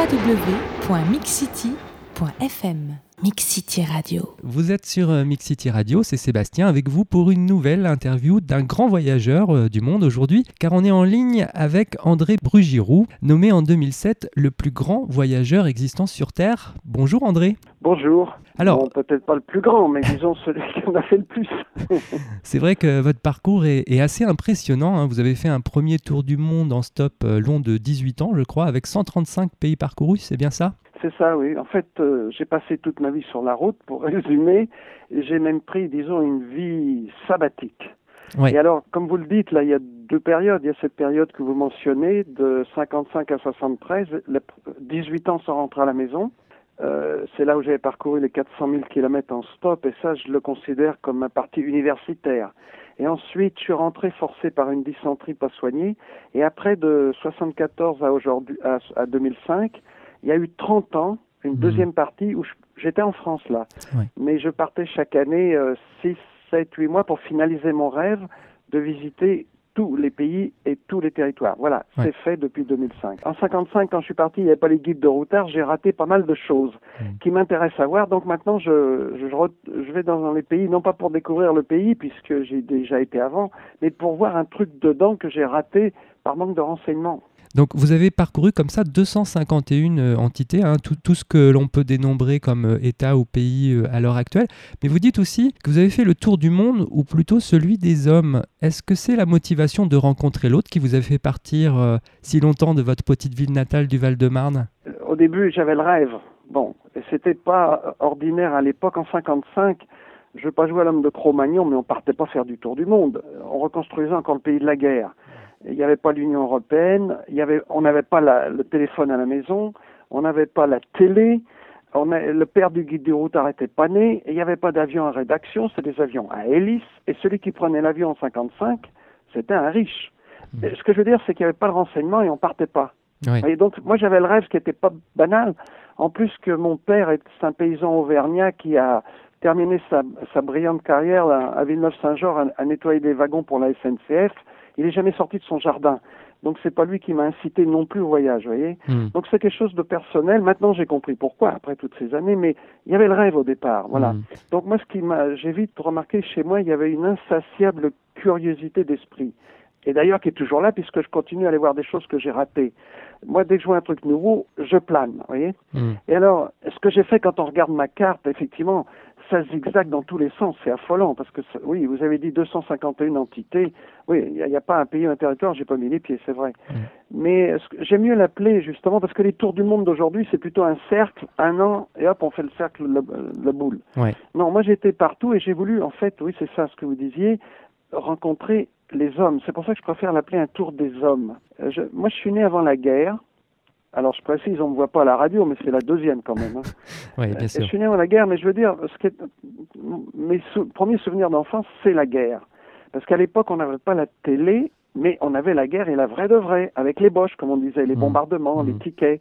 www.mixcity.fm Mix City Radio. Vous êtes sur euh, Mix City Radio, c'est Sébastien avec vous pour une nouvelle interview d'un grand voyageur euh, du monde aujourd'hui, car on est en ligne avec André Brugiroux, nommé en 2007 le plus grand voyageur existant sur Terre. Bonjour André. Bonjour. Alors, Bon, peut-être pas le plus grand, mais disons celui qui en a fait le plus. c'est vrai que votre parcours est, est assez impressionnant. hein. Vous avez fait un premier tour du monde en stop euh, long de 18 ans, je crois, avec 135 pays parcourus, c'est bien ça? C'est ça, oui. En fait, euh, j'ai passé toute ma vie sur la route, pour résumer. J'ai même pris, disons, une vie sabbatique. Et alors, comme vous le dites, là, il y a deux périodes. Il y a cette période que vous mentionnez, de 55 à 73, le- 18 ans sans rentrer à la maison. Euh, c'est là où j'avais parcouru les 400 000 kilomètres en stop, et ça, je le considère comme ma partie universitaire. Et ensuite, je suis rentré forcé par une dysenterie pas soignée. Et après, de 74 à aujourd'hui, à, à 2005, il y a eu 30 ans, une Mhm. deuxième partie où j'étais en France là. Mais je partais chaque année euh, 6, 7, 8 mois pour finaliser mon rêve de visiter tous les pays et tous les territoires. Voilà, Ouais. c'est fait depuis 2005. En 55, quand je suis parti, il n'y avait pas les guides de routard, j'ai raté pas mal de choses Mhm. qui m'intéressent à voir. Donc maintenant, je, je vais dans les pays, non pas pour découvrir le pays, puisque j'ai déjà été avant, mais pour voir un truc dedans que j'ai raté par manque de renseignements. Donc vous avez parcouru comme ça 251 euh, entités, hein, tout, tout ce que l'on peut dénombrer comme euh, État ou pays euh, à l'heure actuelle. Mais vous dites aussi que vous avez fait le tour du monde, ou plutôt celui des hommes. Est-ce que c'est la motivation de rencontrer l'autre qui vous a fait partir si longtemps de votre petite ville natale du Val-de-Marne? Au début, j'avais le rêve. Bon, c'était pas ordinaire à l'époque. En 55, je veux pas jouer à l'homme de Cro-Magnon, mais on partait pas faire du tour du monde. On reconstruisait encore le pays de la guerre. Il n'y avait pas l'Union européenne, il y avait, on n'avait pas la- le téléphone à la maison, on n'avait pas la télé, on a- le père du guide du routard n'était pas né, et il n'y avait pas d'avion à rédaction, c'était des avions à hélice, et celui qui prenait l'avion en 55, c'était un riche. Et Ce que je veux dire, c'est qu'il n'y avait pas le renseignement et on partait pas. Et donc, moi, j'avais le rêve qui n'était pas banal. En plus que mon père est un paysan auvergnat qui a terminé sa, sa brillante carrière à, à Villeneuve-Saint-Georges à, à nettoyer des wagons pour la SNCF. Il n'est jamais sorti de son jardin. Donc, c'est pas lui qui m'a incité non plus au voyage, vous voyez. Hmm. Donc, c'est quelque chose de personnel. Maintenant, j'ai compris pourquoi, après toutes ces années, mais il y avait le rêve au départ, voilà. Hmm. Donc moi, ce qui m'a, j'ai vite remarqué chez moi, il y avait une insatiable curiosité d'esprit. Et d'ailleurs, qui est toujours là, puisque je continue à aller voir des choses que j'ai ratées. Moi, dès que je vois un truc nouveau, je plane, vous voyez. Hmm. Et alors, ce que j'ai fait quand on regarde ma carte, effectivement, ça zigzague dans tous les sens, c'est affolant, parce que, ça- oui, vous avez dit 251 entités, oui, il n'y a, pas un pays ou un territoire, j'ai pas mis les pieds, c'est vrai. Mm. Mais j'aime mieux l'appeler, justement, parce que les tours du monde d'aujourd'hui, c'est plutôt un cercle, un an, et hop, on fait le cercle, le, le boule. Ouais. Non, moi j'étais partout et j'ai voulu, en fait, oui, c'est ça ce que vous disiez, rencontrer les hommes. C'est pour ça que je préfère l'appeler un tour des hommes. Euh, je- moi, je suis né avant la guerre. Alors, je précise, on ne me voit pas à la radio, mais c'est la deuxième quand même. hein. Bien sûr. je suis né avant la guerre, mais je veux dire, ce qui est- mes sou- premiers souvenirs d'enfance, c'est la guerre. Parce qu'à l'époque, on n'avait pas la télé, mais on avait la guerre et la vraie de vraie, avec les boches, comme on disait, les Mhm. bombardements, les Mhm. tickets.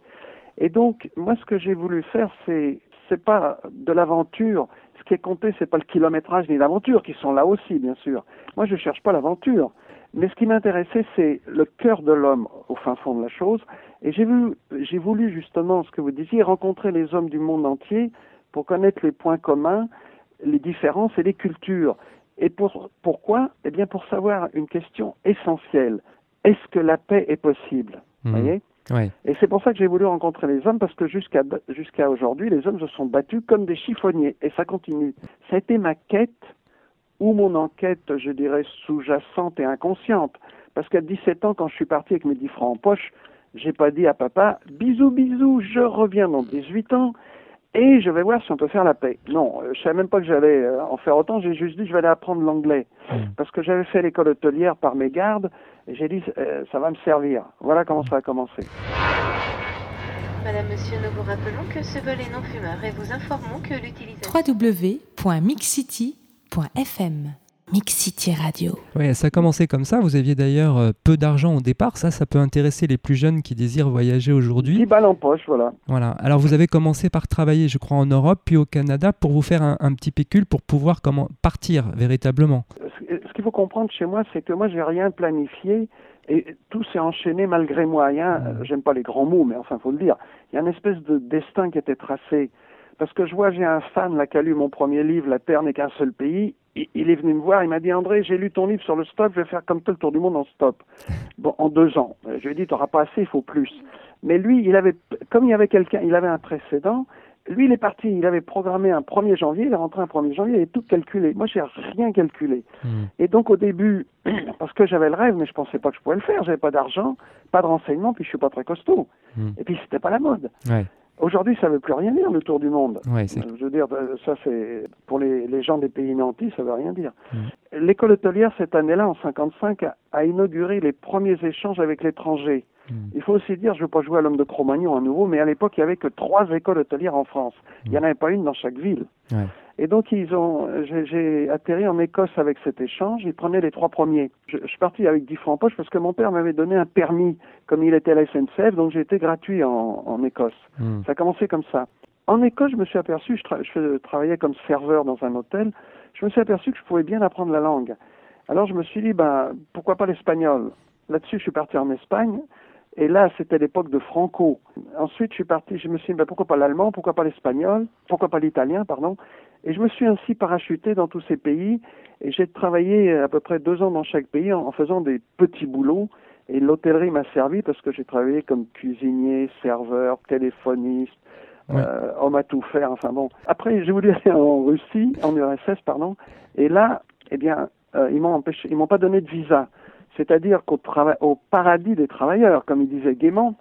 Et donc, moi, ce que j'ai voulu faire, c'est c'est pas de l'aventure. Ce qui est compté, c'est pas le kilométrage ni l'aventure, qui sont là aussi, bien sûr. Moi, je cherche pas l'aventure. Mais ce qui m'intéressait, c'est le cœur de l'homme au fin fond de la chose. Et j'ai vu, j'ai voulu justement, ce que vous disiez, rencontrer les hommes du monde entier pour connaître les points communs, les différences et les cultures. Et pour, pourquoi? Eh bien, pour savoir une question essentielle. Est-ce que la paix est possible? Hmm. Vous voyez? Et c'est pour ça que j'ai voulu rencontrer les hommes, parce que jusqu'à jusqu'à aujourd'hui, les hommes se sont battus comme des chiffonniers, et ça continue. Ça a été ma quête, ou mon enquête, je dirais, sous-jacente et inconsciente. Parce qu'à 17 ans, quand je suis parti avec mes 10 francs en poche, j'ai pas dit à papa, bisous, bisous, je reviens dans 18 ans, et je vais voir si on peut faire la paix. Non, euh, je savais même pas que j'allais euh, en faire autant, j'ai juste dit, je vais aller apprendre l'anglais. Hmm. Parce que j'avais fait l'école hôtelière par mes gardes, et j'ai dit, euh, ça va me servir. Voilà comment ça a commencé. Madame, monsieur, nous vous rappelons que ce vol est non fumeur et vous informons que l'utilisation... www.mixcity.fm Mix City Radio. Ouais, ça a commencé comme ça. Vous aviez d'ailleurs euh, peu d'argent au départ. Ça, ça peut intéresser les plus jeunes qui désirent voyager 10 aujourd'hui. balles en poche, voilà. Voilà. Alors, vous avez commencé par travailler, je crois, en Europe, puis au Canada, pour vous faire un, un petit pécule pour pouvoir comment partir véritablement. Qu'il faut comprendre chez moi, c'est que moi, j'ai rien planifié et tout s'est enchaîné malgré moi. Il y a un-. J'aime pas les grands mots, mais enfin, faut le dire. Il y a une espèce de destin qui était tracé. Parce que je vois, j'ai un fan là qui a lu mon premier livre, La Terre n'est qu'un seul pays. Il, il est venu me voir, il m'a dit André, j'ai lu ton livre sur le stop, je vais faire comme toi le tour du monde en stop. Bon, en deux ans. Euh, Je lui ai dit, t'auras pas assez, il faut plus. Mais lui, il avait, comme il y avait quelqu'un, il avait un précédent. Lui, il est parti, il avait programmé un 1er janvier, il est rentré un 1er janvier, il avait tout calculé. Moi, j'ai rien calculé. Hmm. Et donc au début, parce que j'avais le rêve, mais je pensais pas que je pouvais le faire, j'avais pas d'argent, pas de renseignements, puis je suis pas très costaud. Mm. Et puis c'était pas la mode. Ouais, Aujourd'hui, ça veut plus rien dire le tour du monde. ouais. Euh, Je veux dire, euh, ça c'est pour les, les gens des pays nantis, ça veut rien dire. Mm. L'école hôtelière cette année-là, en 55, a, a inauguré les premiers échanges avec l'étranger. Mm. Il faut aussi dire, je veux pas jouer à l'homme de Cro-Magnon à nouveau, mais à l'époque, il y avait que trois écoles hôtelières en France. Il y en avait pas une dans chaque ville. Ouais. Et donc ils ont, j'ai- atterri en Écosse avec cet échange. Ils prenaient les trois premiers. Je, je suis parti avec 10 francs en poche parce que mon père m'avait donné un permis, comme il était à la SNCF, donc j'ai été gratuit en, en Écosse. Hmm. Ça a commencé comme ça. En Écosse, je me suis aperçu, je, tra- je travaillais comme serveur dans un hôtel, je me suis aperçu que je pouvais bien apprendre la langue. Alors je me suis dit, ben, pourquoi pas l'espagnol? Là-dessus, je suis parti en Espagne. Et là, c'était l'époque de Franco. Ensuite, je suis parti, je me suis dit, ben, pourquoi pas l'allemand, pourquoi pas l'espagnol, pourquoi pas l'italien, pardon. Et je me suis ainsi parachuté dans tous ces pays. Et j'ai travaillé à peu près deux ans dans chaque pays en, en faisant des petits boulots. Et l'hôtellerie m'a servi parce que j'ai travaillé comme cuisinier, serveur, téléphoniste, Ouais. euh, homme à tout faire. Enfin bon. Après, j'ai voulu aller en Russie, en URSS, pardon. Et là, eh bien, euh, ils m'ont empêché, ils m'ont pas donné de visa. C'est-à-dire qu'au trava- au paradis des travailleurs, comme il disait gaiement,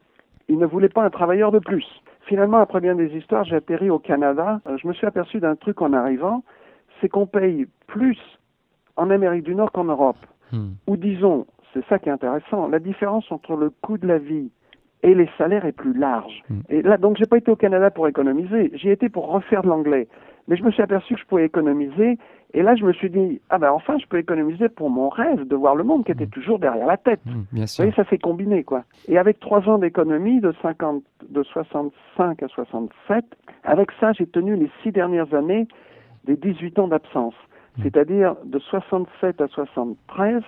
ils ne voulaient pas un travailleur de plus. Finalement, après bien des histoires, j'ai atterri au Canada. Euh, Je me suis aperçu d'un truc en arrivant, c'est qu'on paye plus en Amérique du Nord qu'en Europe. Hmm. Ou disons, c'est ça qui est intéressant, la différence entre le coût de la vie et les salaires est plus large. Mm. Et là, donc, j'ai pas été au Canada pour économiser, j'y étais pour refaire de l'anglais. Mais je me suis aperçu que je pouvais économiser, et là, je me suis dit, ah ben enfin, je peux économiser pour mon rêve de voir le monde qui était toujours derrière la tête. Hmm, Bien Vous sûr. voyez, ça s'est combiné, quoi. Et avec trois ans d'économie, de 50, de 65 à 67, avec ça, j'ai tenu les six dernières années des 18 ans d'absence. Mm. C'est-à-dire, de 67 à 73,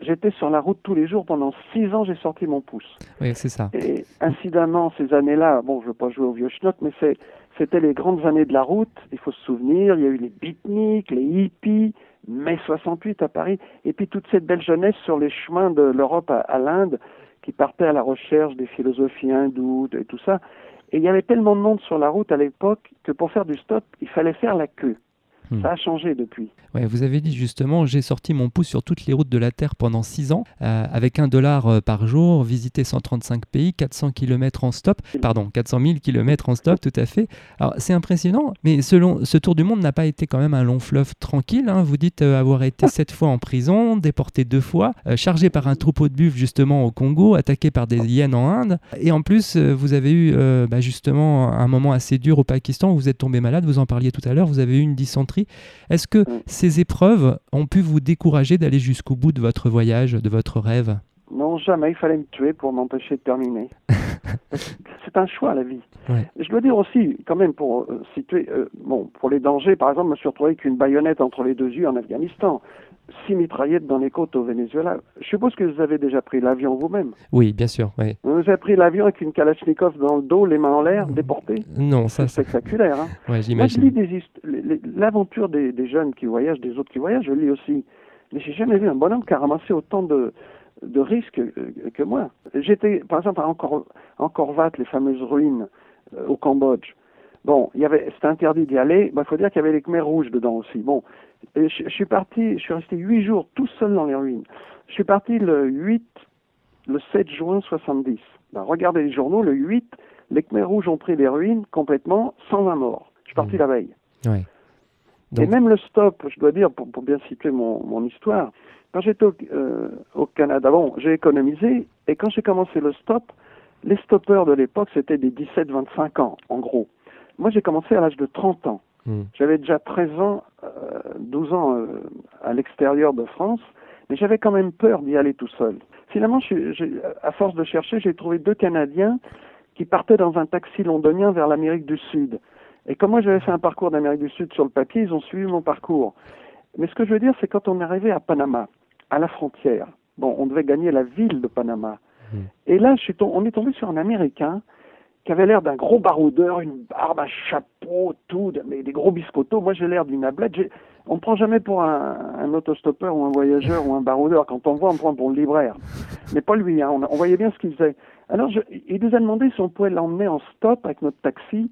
j'étais sur la route tous les jours. Pendant six ans, j'ai sorti mon pouce. Oui, c'est ça. Et incidemment, ces années-là, bon, je ne veux pas jouer au vieux schnock, mais c'est, c'était les grandes années de la route. Il faut se souvenir, il y a eu les beatniks, les hippies, mai 68 à Paris, et puis toute cette belle jeunesse sur les chemins de l'Europe à, l'Inde, qui partait à la recherche des philosophies hindoues et tout ça. Et il y avait tellement de monde sur la route à l'époque que pour faire du stop, il fallait faire la queue. Hmm. Ça a changé depuis. Ouais, vous avez dit justement, j'ai sorti mon pouce sur toutes les routes de la Terre pendant 6 ans, euh, avec un dollar euh, par jour, visité 135 pays, 400 km en stop, pardon, 400 000 km en stop, tout à fait. Alors c'est impressionnant, mais selon ce tour du monde n'a pas été quand même un long fleuve tranquille. hein. Vous dites euh, avoir été sept fois en prison, déporté deux fois, euh, chargé par un troupeau de buffles justement au Congo, attaqué par des hyènes en Inde, et en plus vous avez eu bah, justement un moment assez dur au Pakistan où vous êtes tombé malade. Vous en parliez tout à l'heure, vous avez eu une dysenterie. Est-ce que ces épreuves ont pu vous décourager d'aller jusqu'au bout de votre voyage, de votre rêve? Jamais. Il fallait me tuer pour m'empêcher de terminer. c'est un choix, la vie. Ouais. Je dois dire aussi, quand même, pour euh, situer, euh, bon, pour les dangers, par exemple, je me suis retrouvé avec une baïonnette entre les deux yeux en Afghanistan, six mitraillettes dans les côtes au Venezuela. Je suppose que vous avez déjà pris l'avion vous-même. Oui, bien sûr. Vous avez pris l'avion avec une Kalachnikov dans le dos, les mains en l'air, déporté. Non, ça, C'est spectaculaire. Hein ouais, Moi, je lis j'imagine. l'aventure des, des jeunes qui voyagent, des autres qui voyagent, je lis aussi. Mais j'ai jamais vu un bonhomme qui a ramassé autant de, de risques que, que moi. J'étais, par exemple, à Angkor, Angkor les fameuses ruines euh, au Cambodge. Bon, il y avait, c'était interdit d'y aller. Il faut dire qu'il y avait les Khmers rouges dedans aussi. Bon, et je, je suis parti, je suis resté huit jours tout seul dans les ruines. Je suis parti le 8, le 7 juin 70. Ben, regardez les journaux, le 8, les Khmers rouges ont pris les ruines complètement sans un mort. Je suis parti Mhm. la veille. Et même le stop, je dois dire, pour, pour bien situer mon, mon histoire, quand j'étais au, euh, au Canada, bon, j'ai économisé, et quand j'ai commencé le stop, les stoppeurs de l'époque, c'était des 17-25 ans, en gros. Moi, j'ai commencé à l'âge de 30 ans. hmm, J'avais déjà 13 ans, euh, 12 ans euh, à l'extérieur de France, mais j'avais quand même peur d'y aller tout seul. Finalement, je à force de chercher, j'ai trouvé deux Canadiens qui partaient dans un taxi londonien vers l'Amérique du Sud. Et comme moi j'avais fait un parcours d'Amérique du Sud sur le papier, ils ont suivi mon parcours. Mais ce que je veux dire, c'est quand on est arrivé à Panama, à la frontière, bon, on devait gagner la ville de Panama. Mm. Et là, je suis tom- on est tombé sur un Américain qui avait l'air d'un gros baroudeur, une barbe, un chapeau, tout, mais des gros biscottos. Moi, j'ai l'air d'une ablette. On ne prend jamais pour un, un autostoppeur ou un voyageur ou un baroudeur. Quand on voit, on me prend pour le libraire. Mais pas lui, hein. on, on voyait bien ce qu'il faisait. Alors, je- il nous a demandé si on pouvait l'emmener en stop avec notre taxi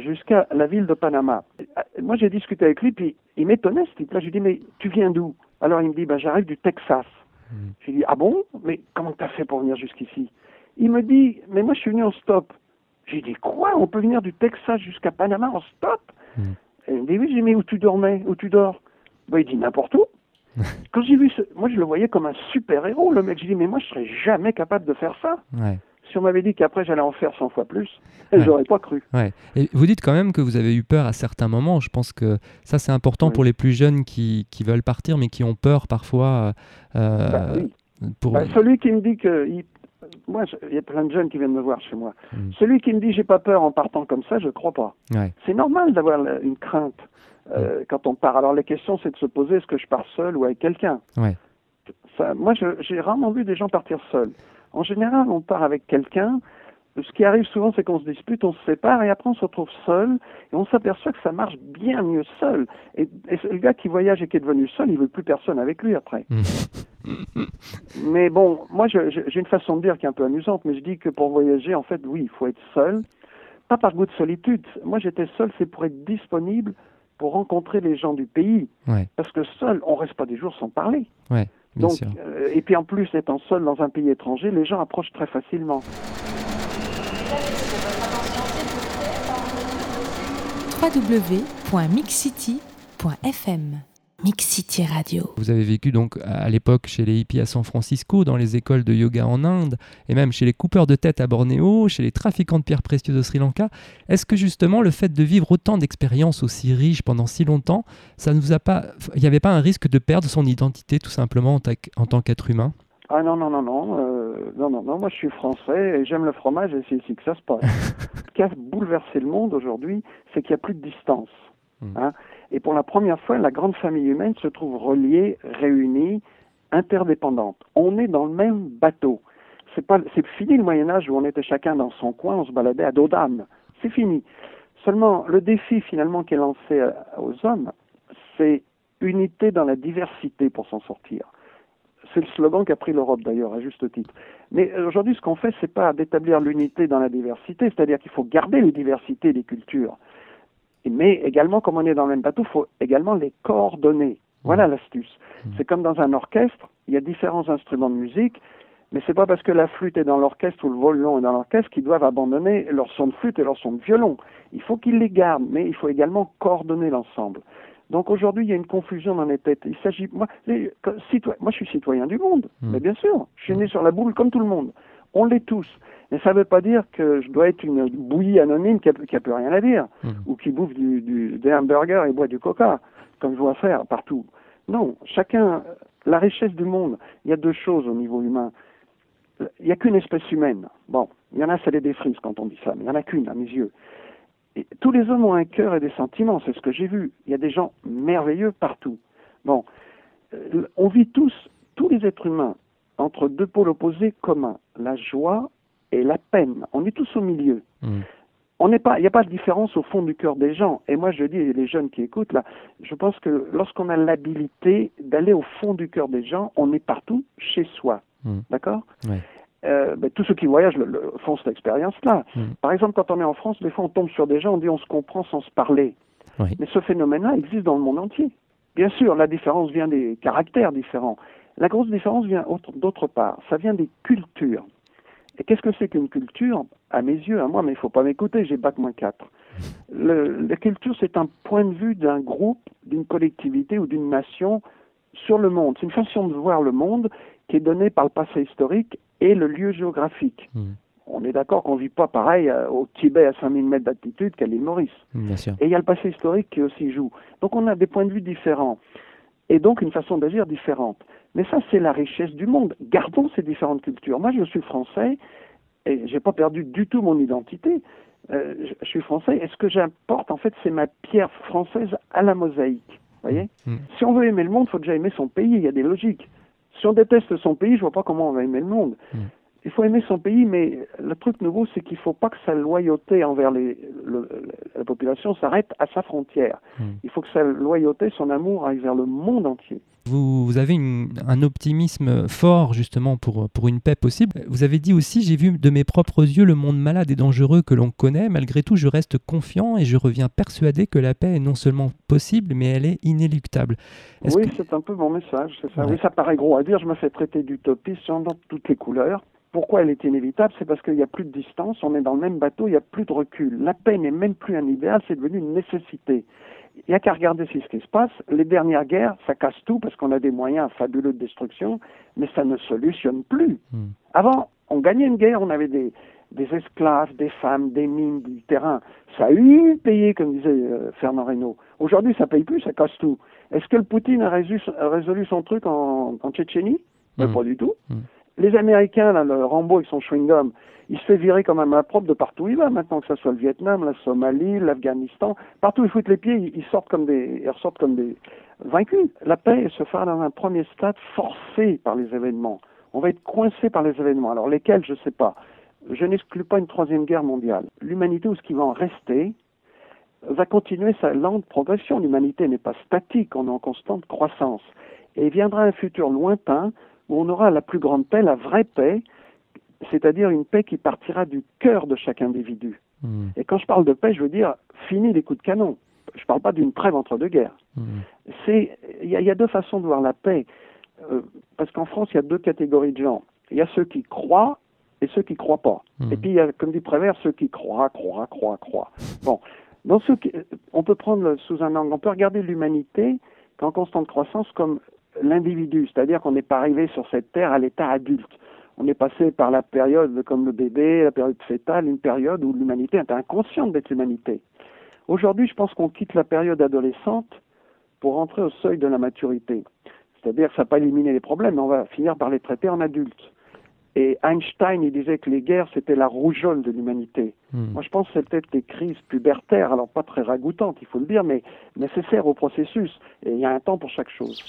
jusqu'à la ville de Panama. Euh, Moi, j'ai discuté avec lui, puis il m'étonnait, ce type-là. Je lui dis, mais tu viens d'où? Alors, il me dit, ben, j'arrive du Texas. Mm. Je lui dis, ah bon? Mais comment t'as fait pour venir jusqu'ici? Il me dit, mais moi, je suis venu en stop. J'ai dit, quoi? On peut venir du Texas jusqu'à Panama en stop? Mm. Et Il me dit, oui, j'ai dit, mais où tu dormais? Où tu dors? Ben, Il dit, n'importe où. Quand j'ai vu ce... Moi, je le voyais comme un super-héros, le mec. J'ai dit, mais moi, je serais jamais capable de faire ça. Ouais. Si on m'avait dit qu'après, j'allais en faire 100 fois plus, Ouais. j'aurais pas cru. Ouais. Et vous dites quand même que vous avez eu peur à certains moments. Je pense que ça, c'est important Oui. pour les plus jeunes qui, qui veulent partir, mais qui ont peur parfois. euh, Bah, oui. pour... Bah, celui qui me dit que... il- Moi, je- il y a plein de jeunes qui viennent me voir chez moi. Mm. Celui qui me dit j'ai pas peur en partant comme ça, je crois pas. Ouais. C'est normal d'avoir la- une crainte euh, quand on part. Alors les questions, c'est de se poser est-ce que je pars seul ou avec quelqu'un? Ouais. Ça, Moi, j'ai rarement vu des gens partir seuls. En général, on part avec quelqu'un. Ce qui arrive souvent, c'est qu'on se dispute, on se sépare et après on se retrouve seul et on s'aperçoit que ça marche bien mieux seul. Et, et le gars qui voyage et qui est devenu seul, il veut plus personne avec lui après. Mais bon, moi j'ai une façon de dire qui est un peu amusante, mais je dis que pour voyager, en fait, oui, il faut être seul. Pas par goût de solitude. Moi j'étais seul, c'est pour être disponible pour rencontrer les gens du pays. Ouais. Parce que seul, on reste pas des jours sans parler. Ouais. Donc, euh, et puis en plus, étant seul dans un pays étranger, les gens approchent très facilement. www.mixcity.fm Mixcity Radio. Vous avez vécu donc à l'époque chez les hippies à San Francisco, dans les écoles de yoga en Inde, et même chez les coupeurs de tête à Bornéo, chez les trafiquants de pierres précieuses au Sri Lanka. Est-ce que justement le fait de vivre autant d'expériences aussi riches pendant si longtemps, ça ne vous a pas, il n'y avait pas un risque de perdre son identité tout simplement en, ta- en tant qu'être humain? Ah non, non, non, non, euh, non, non, non, moi je suis français et j'aime le fromage et c'est ici que ça se passe. Ce qui a bouleversé le monde aujourd'hui, c'est qu'il n'y a plus de distance. Mm. hein. Et pour la première fois, la grande famille humaine se trouve reliée, réunie, interdépendante. On est dans le même bateau. C'est fini le Moyen Âge où on était chacun dans son coin, on se baladait à dos d'âne. C'est fini. Seulement, le défi finalement qui est lancé à- aux hommes, c'est unité dans la diversité pour s'en sortir. C'est le slogan qu'a pris l'Europe d'ailleurs, à juste titre. Mais euh, aujourd'hui, ce qu'on fait, c'est pas d'établir l'unité dans la diversité, c'est-à-dire qu'il faut garder les diversités des cultures. Mais également, comme on est dans le même bateau, il faut également les coordonner. Voilà l'astuce. C'est comme dans un orchestre, il y a différents instruments de musique, mais c'est pas parce que la flûte est dans l'orchestre ou le violon est dans l'orchestre qu'ils doivent abandonner leur son de flûte et leur son de violon. Il faut qu'ils les gardent, mais il faut également coordonner l'ensemble. Donc aujourd'hui, il y a une confusion dans les têtes. Il s'agit, moi, les- moi, je suis citoyen du monde, Mm. mais bien sûr, je suis né sur la boule comme tout le monde. On l'est tous. Mais ça ne veut pas dire que je dois être une bouillie anonyme qui a, qui a plus rien à dire, Mm. ou qui bouffe du, du, des hamburgers et boit du coca, comme je vois faire partout. Non, chacun, la richesse du monde, il y a deux choses au niveau humain. Il n'y a qu'une espèce humaine. Bon, il y en a, ça les défrise quand on dit ça, mais il n'y en a qu'une à mes yeux. Et tous les hommes ont un cœur et des sentiments, c'est ce que j'ai vu. Il y a des gens merveilleux partout. Bon, euh, on vit tous, tous les êtres humains, entre deux pôles opposés communs, la joie et la peine. On est tous au milieu. Mm. On n'est pas, il n'y a pas de différence au fond du cœur des gens. Et moi, je dis, et les jeunes qui écoutent là, je pense que lorsqu'on a l'habilité d'aller au fond du cœur des gens, on est partout chez soi. Mm. D'accord? Ouais. Euh, ben, tous ceux qui voyagent le, le- font cette expérience-là. Mm. Par exemple, quand on est en France, des fois on tombe sur des gens, on dit on se comprend sans se parler. Oui. Mais ce phénomène-là existe dans le monde entier. Bien sûr, la différence vient des caractères différents. La grosse différence vient autre- d'autre part. Ça vient des cultures. Et qu'est-ce que c'est qu'une culture? À mes yeux, à moi, mais il faut pas m'écouter, j'ai bac moins 4. Le, la culture, c'est un point de vue d'un groupe, d'une collectivité ou d'une nation sur le monde. C'est une façon de voir le monde qui est donnée par le passé historique et le lieu géographique. Mm. On est d'accord qu'on vit pas pareil euh, au Tibet à 5000 mètres d'altitude qu'à l'île Maurice. Bien sûr. Et il y a le passé historique qui aussi joue. Donc on a des points de vue différents. Et donc une façon d'agir différente. Mais ça, c'est la richesse du monde. Gardons ces différentes cultures. Moi, je suis français et j'ai pas perdu du tout mon identité. Euh, je, suis français et ce que j'importe, en fait, c'est ma pierre française à la mosaïque. voyez? Mm. Si on veut aimer le monde, il faut déjà aimer son pays, il y a des logiques. Si on déteste son pays, je vois pas comment on va aimer le monde. Mm. Il faut aimer son pays, mais le truc nouveau, c'est qu'il faut pas que sa loyauté envers les, le- la population s'arrête à sa frontière. Mm. Il faut que sa loyauté, son amour aille vers le monde entier. Vous, vous avez une- un optimisme fort justement pour, pour une paix possible. Vous avez dit aussi, j'ai vu de mes propres yeux le monde malade et dangereux que l'on connaît. Malgré tout, je reste confiant et je reviens persuadé que la paix est non seulement possible, mais elle est inéluctable. Oui, que- c'est un peu mon message, c'est ça. Ouais. Oui, ça paraît gros à dire, je me fais traiter d'utopiste, j'en toutes les couleurs. Pourquoi elle est inévitable? C'est parce qu'il n'y a plus de distance, on est dans le même bateau, il n'y a plus de recul. La paix n'est même plus un idéal, c'est devenu une nécessité. Il n'y a qu'à regarder ce qui se passe. Les dernières guerres, ça casse tout parce qu'on a des moyens fabuleux de destruction, mais ça ne solutionne plus. Hmm. Avant, on gagnait une guerre, on avait des, des esclaves, des femmes, des mines, du terrain. Ça a eu payé, comme disait euh, Fernand Reynaud. Aujourd'hui, ça paye plus, ça casse tout. Est-ce que le Poutine a résolu, a résolu son truc en, en Tchétchénie? Ben, Mm. Pas du tout. Mm. Les Américains, là, le Rambo avec son chewing-gum, il se fait virer comme un main de partout où il va maintenant, que ce soit le Vietnam, la Somalie, l'Afghanistan. Partout où ils foutent les pieds, ils, ils sortent comme des, ils ressortent comme des vaincus. La paix se fera dans un premier stade forcé par les événements. On va être coincé par les événements. Alors lesquels, je ne sais pas. Je n'exclus pas une troisième guerre mondiale. L'humanité, ou ce qui va en rester, va continuer sa lente progression. L'humanité n'est pas statique, on est en constante croissance. Et il viendra un futur lointain où on aura la plus grande paix, la vraie paix, c'est-à-dire une paix qui partira du cœur de chaque individu. Hmm. Et quand je parle de paix, je veux dire fini les coups de canon. Je ne parle pas d'une trêve entre deux guerres. Hmm. Il y, a- il y a deux façons de voir la paix. Euh, parce qu'en France, il y a deux catégories de gens. Il y a ceux qui croient et ceux qui croient pas. Hmm. Et puis, il y a, comme dit Prévert, ceux qui croient, croient, croient, croient. Bon. Dans ceux qui, on peut prendre sous un angle, on peut regarder l'humanité en constante croissance comme l'individu, c'est-à-dire qu'on n'est pas arrivé sur cette terre à l'état adulte. On est passé par la période comme le bébé, la période fétale, une période où l'humanité était inconsciente d'être l'humanité. Aujourd'hui, je pense qu'on quitte la période adolescente pour rentrer au seuil de la maturité. C'est-à-dire que ça n'a pas éliminé les problèmes, mais on va finir par les traiter en adultes. Et Einstein, il disait que les guerres, c'était la rougeole de l'humanité. Hmm. Moi, je pense que c'est peut-être des crises pubertaires, alors pas très ragoûtantes, il faut le dire, mais nécessaires au processus. Et il y a un temps pour chaque chose.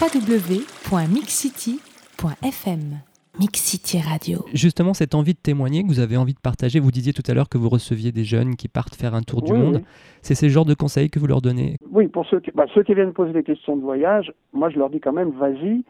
www.mixcity.fm Mix City Radio. Justement, cette envie de témoigner que vous avez envie de partager, vous disiez tout à l'heure que vous receviez des jeunes qui partent faire un tour du monde. oui. C'est ces genres de conseils que vous leur donnez Oui, pour ceux qui, bah, ceux qui viennent poser des questions de voyage, moi je leur dis quand même, vas-y,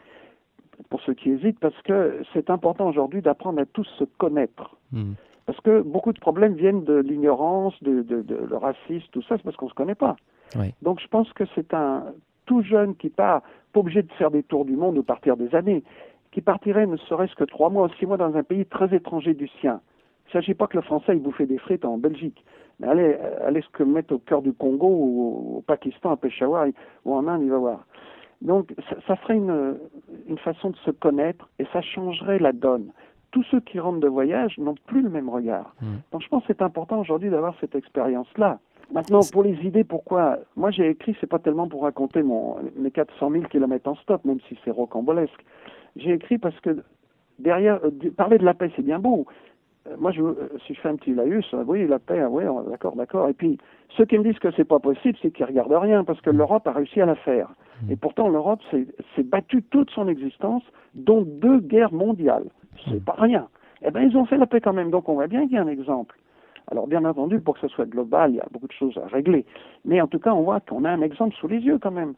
pour ceux qui hésitent, parce que c'est important aujourd'hui d'apprendre à tous se connaître. Hmm. Parce que beaucoup de problèmes viennent de l'ignorance, de, de, de le racisme, tout ça, c'est parce qu'on ne se connaît pas. Oui. Donc je pense que c'est un tout jeune qui part, pas obligé de faire des tours du monde ou partir des années, qui partirait ne serait-ce que trois mois ou six mois dans un pays très étranger du sien. Il ne s'agit pas que le Français il bouffait des frites en Belgique, mais allez, euh, allez se mettre au cœur du Congo ou au Pakistan, à Peshawar ou en Inde, il va voir. Donc ça, ça ferait une, une façon de se connaître et ça changerait la donne. Tous ceux qui rentrent de voyage n'ont plus le même regard. Mm. Donc je pense que c'est important aujourd'hui d'avoir cette expérience-là. Maintenant, pour les idées, pourquoi? Moi, j'ai écrit, c'est pas tellement pour raconter mon, mes 400 000 kilomètres en stop, même si c'est rocambolesque. J'ai écrit parce que derrière, euh, parler de la paix, c'est bien beau. Euh, moi, je, euh, si je fais un petit laïus, euh, oui, la paix, ah oui, d'accord, d'accord. Et puis, ceux qui me disent que c'est pas possible, c'est qu'ils regardent rien, parce que l'Europe a réussi à la faire. Et pourtant, l'Europe s'est battue toute son existence, dont deux guerres mondiales. C'est pas rien. Eh bien, ils ont fait la paix quand même, donc on voit bien qu'il y a un exemple. Alors, bien entendu, pour que ce soit global, il y a beaucoup de choses à régler. Mais en tout cas, on voit qu'on a un exemple sous les yeux quand même.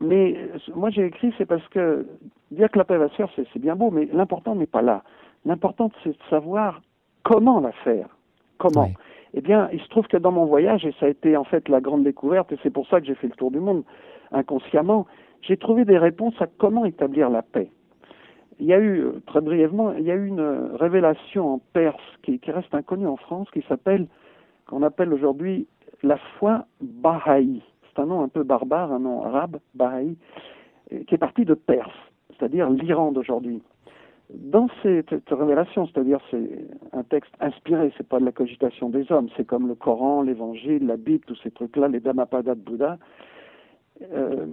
Mais euh, moi, j'ai écrit, c'est parce que dire que la paix va se faire, c'est bien beau, mais l'important n'est pas là. L'important, c'est de savoir comment la faire. Comment Oui. Eh bien, il se trouve que dans mon voyage, et ça a été en fait la grande découverte, et c'est pour ça que j'ai fait le tour du monde inconsciemment, j'ai trouvé des réponses à comment établir la paix. Il y a eu, euh, très brièvement, il y a eu une euh, révélation en Perse qui, qui reste inconnue en France, qui s'appelle, qu'on appelle aujourd'hui la foi Baha'i. Un nom un peu barbare, un nom arabe, Baha'i, qui est parti de Perse, c'est-à-dire l'Iran d'aujourd'hui. Dans cette, cette révélation, c'est-à-dire c'est un texte inspiré, c'est pas de la cogitation des hommes, c'est comme le Coran, l'Évangile, la Bible, tous ces trucs-là, les Dhammapada de Bouddha, euh,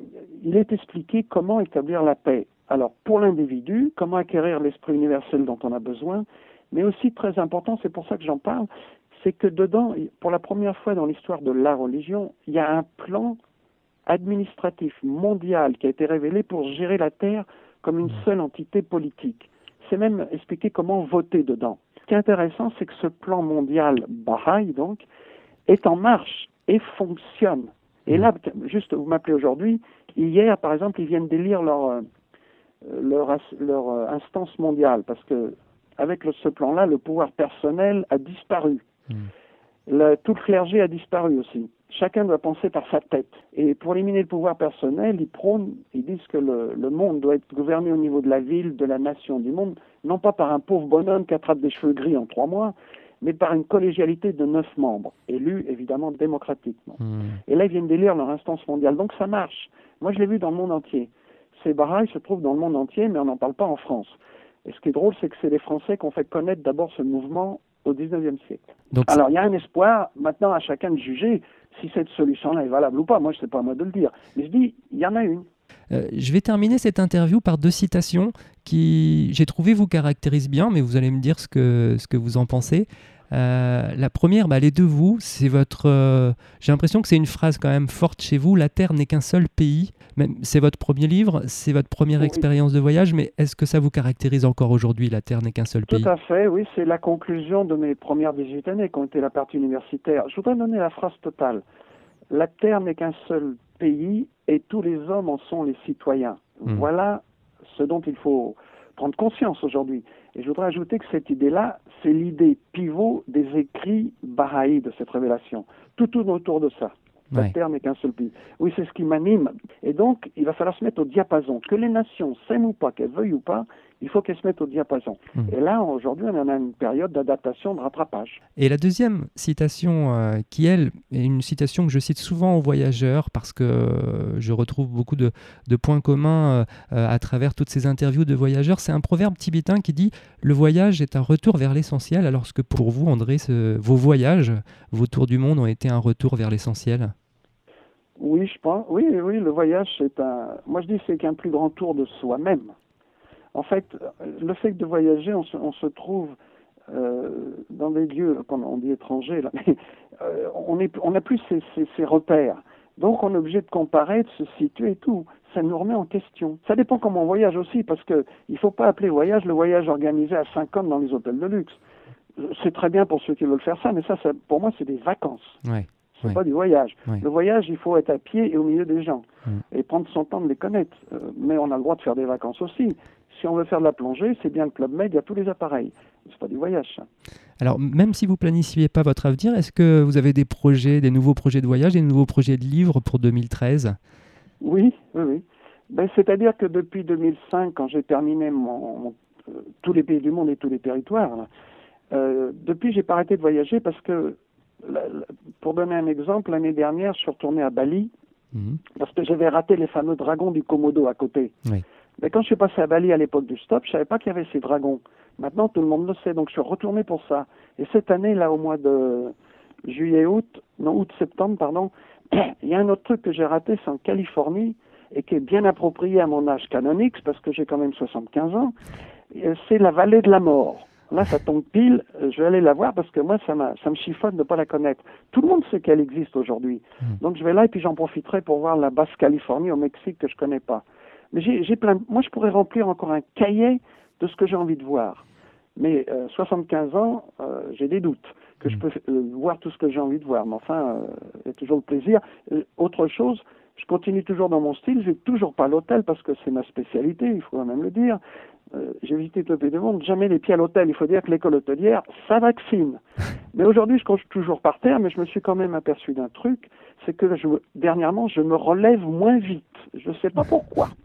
il est expliqué comment établir la paix. Alors, pour l'individu, comment acquérir l'esprit universel dont on a besoin, mais aussi très important, c'est pour ça que j'en parle, c'est que dedans, pour la première fois dans l'histoire de la religion, il y a un plan administratif mondial qui a été révélé pour gérer la Terre comme une seule entité politique. C'est même expliqué comment voter dedans. Ce qui est intéressant, c'est que ce plan mondial Baha'i, donc, est en marche et fonctionne. Et là, juste, vous m'appelez aujourd'hui, hier, par exemple, ils viennent d'élire leur, euh, leur, leur euh, instance mondiale, parce que avec ce plan-là, le pouvoir personnel a disparu. Le, tout le clergé a disparu aussi. Chacun doit penser par sa tête. Et pour éliminer le pouvoir personnel, ils prônent, ils disent que le, le, monde doit être gouverné au niveau de la ville, de la nation, du monde, non pas par un pauvre bonhomme qui attrape des cheveux gris en trois mois, mais par une collégialité de neuf membres, élus évidemment démocratiquement. Mmh. Et là, ils viennent d'élire leur instance mondiale. Donc ça marche. Moi, je l'ai vu dans le monde entier. Ces barrages se trouvent dans le monde entier, mais on n'en parle pas en France. Et ce qui est drôle, c'est que c'est les Français qui ont fait connaître d'abord ce mouvement au XIXe siècle. Donc, Alors il y a un espoir, maintenant à chacun de juger si cette solution-là est valable ou pas. Moi, je sais pas à moi de le dire. Mais je dis, il y en a une. Euh, je vais terminer cette interview par deux citations qui, j'ai trouvé, vous caractérisent bien, mais vous allez me dire ce que, ce que vous en pensez. Euh, la première, bah, elle est de vous. C'est votre. Euh, j'ai l'impression que c'est une phrase quand même forte chez vous. La Terre n'est qu'un seul pays. C'est votre premier livre, c'est votre première Oui. expérience de voyage, mais est-ce que ça vous caractérise encore aujourd'hui La Terre n'est qu'un seul pays? Tout à fait, oui, c'est la conclusion de mes premières 18 années qui ont été la partie universitaire. Je voudrais donner la phrase totale. La Terre n'est qu'un seul pays et tous les hommes en sont les citoyens. Mm. Voilà ce dont il faut prendre conscience aujourd'hui. Et je voudrais ajouter que cette idée-là, c'est l'idée pivot des écrits bahaïs de cette révélation. Tout tourne autour de ça. La. Terre n'est qu'un seul pays. Oui, c'est ce qui m'anime. Et donc, il va falloir se mettre au diapason. Que les nations s'aiment ou pas, qu'elles veuillent ou pas, il faut qu'elles se mettent au diapason. Mhm. Et là, aujourd'hui, on en a une période d'adaptation, de rattrapage. Et la deuxième citation, euh, qui elle est une citation que je cite souvent aux voyageurs parce que euh, je retrouve beaucoup de, de points communs euh, euh, à travers toutes ces interviews de voyageurs, c'est un proverbe tibétain qui dit Le voyage est un retour vers l'essentiel, alors que pour vous, André, ce- vos voyages, vos tours du monde ont été un retour vers l'essentiel? Oui, je pense. Oui, oui, le voyage, c'est un. Moi, je dis c'est qu'un plus grand tour de soi-même. En fait, le fait de voyager, on se, on se trouve euh, dans des lieux, on dit étrangers, là, mais euh, on est, on n'a plus ces, ces, ces repères. Donc, on est obligé de comparer, de se situer et tout. Ça nous remet en question. Ça dépend comment on voyage aussi, parce que il faut pas appeler voyage le voyage organisé à 5 hommes dans les hôtels de luxe. C'est très bien pour ceux qui veulent faire ça, mais ça, ça pour moi, c'est des vacances. Ouais. C'est pas du voyage. Le voyage, il faut être à pied et au milieu des gens Mm. et prendre son temps de les connaître. Euh, mais on a le droit de faire des vacances aussi. Si on veut faire de la plongée, c'est bien le Club Med, il y a tous les appareils. C'est pas du voyage. Alors, même si vous planifiez pas votre avenir, est-ce que vous avez des projets, des nouveaux projets de voyage, des nouveaux projets de livres pour 2013 Oui, oui, oui. Ben, C'est-à-dire que depuis 2005, quand j'ai terminé mon, mon- euh, tous les pays du monde et tous les territoires, là, euh, depuis, j'ai pas arrêté de voyager parce que, la- la- pour donner un exemple, l'année dernière, je suis retourné à Bali Mhm. parce que j'avais raté les fameux dragons du Komodo à côté. Oui. Mais quand je suis passé à Bali à l'époque du stop, je savais pas qu'il y avait ces dragons. Maintenant, tout le monde le sait, donc je suis retourné pour ça. Et cette année, là, au mois de juillet-août, non, août-septembre, pardon, il y a un autre truc que j'ai raté, c'est en Californie, et qui est bien approprié à mon âge canonique, parce que j'ai quand même 75 ans, c'est la vallée de la mort. Là, ça tombe pile, je vais aller la voir parce que moi, ça, ça me chiffonne de ne pas la connaître. Tout le monde sait qu'elle existe aujourd'hui. Mm. Donc, je vais là et puis j'en profiterai pour voir la Basse-Californie au Mexique que je connais pas. Mais j'ai j'ai plein. Moi, je pourrais remplir encore un cahier de ce que j'ai envie de voir. Mais euh, 75 ans, euh, j'ai des doutes que je Mm. peux euh, voir tout ce que j'ai envie de voir. Mais enfin, euh, il y a toujours le plaisir. Euh, autre chose, je continue toujours dans mon style. Je vais toujours pas l'hôtel parce que c'est ma spécialité. Il faut quand même le dire. Euh, j'ai visité tout le monde, jamais les pieds à l'hôtel. Il faut dire que l'école hôtelière, ça vaccine. Mais aujourd'hui, je couche toujours par terre, mais je me suis quand même aperçu d'un truc, c'est que je, dernièrement, je me relève moins vite. Je ne sais pas pourquoi.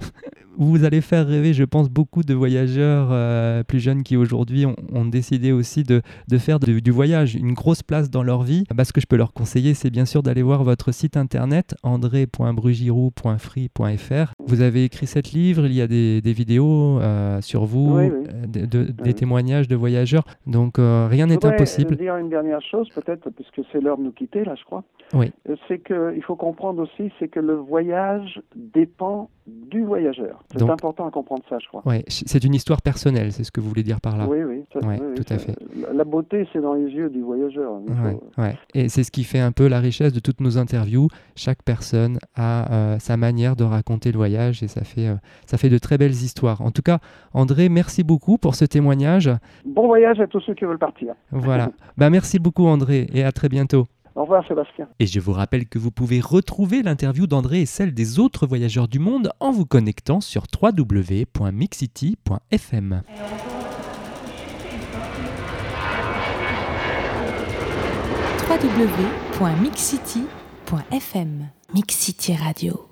Vous allez faire rêver, je pense, beaucoup de voyageurs euh, plus jeunes qui aujourd'hui ont, ont décidé aussi de, de faire de- du voyage une grosse place dans leur vie. Bah, ce que je peux leur conseiller, c'est bien sûr d'aller voir votre site internet andré.brugirou.free.fr. Vous avez écrit sept livres, il y a des, des vidéos euh, sur vous, Oui, oui. euh, de- de- des témoignages de voyageurs. Donc euh, rien Je n'est impossible. euh, dire une dernière chose, peut-être, puisque c'est l'heure de nous quitter, là, je crois. Oui. C'est que il faut comprendre aussi, c'est que le voyage dépend du voyageur. C'est Donc- important à comprendre ça, je crois. Ouais, c'est une histoire personnelle, c'est ce que vous voulez dire par là. Oui, oui, ça- Ouais, oui, oui, tout à fait. La, beauté, c'est dans les yeux du voyageur. Ouais, faut- ouais. Et c'est ce qui fait un peu la richesse de toutes nos interviews. Chaque personne a euh, sa manière de raconter le voyage et ça fait, euh, ça fait de très belles histoires. En tout cas, André, merci beaucoup pour ce témoignage. Bon voyage à tous ceux qui veulent partir. Voilà. bah, merci beaucoup, André, et à très bientôt. Au revoir, Sébastien. Et je vous rappelle que vous pouvez retrouver l'interview d'André et celle des autres voyageurs du monde en vous connectant sur www.mixcity.fm. www.mixcity.fm Mix City Radio.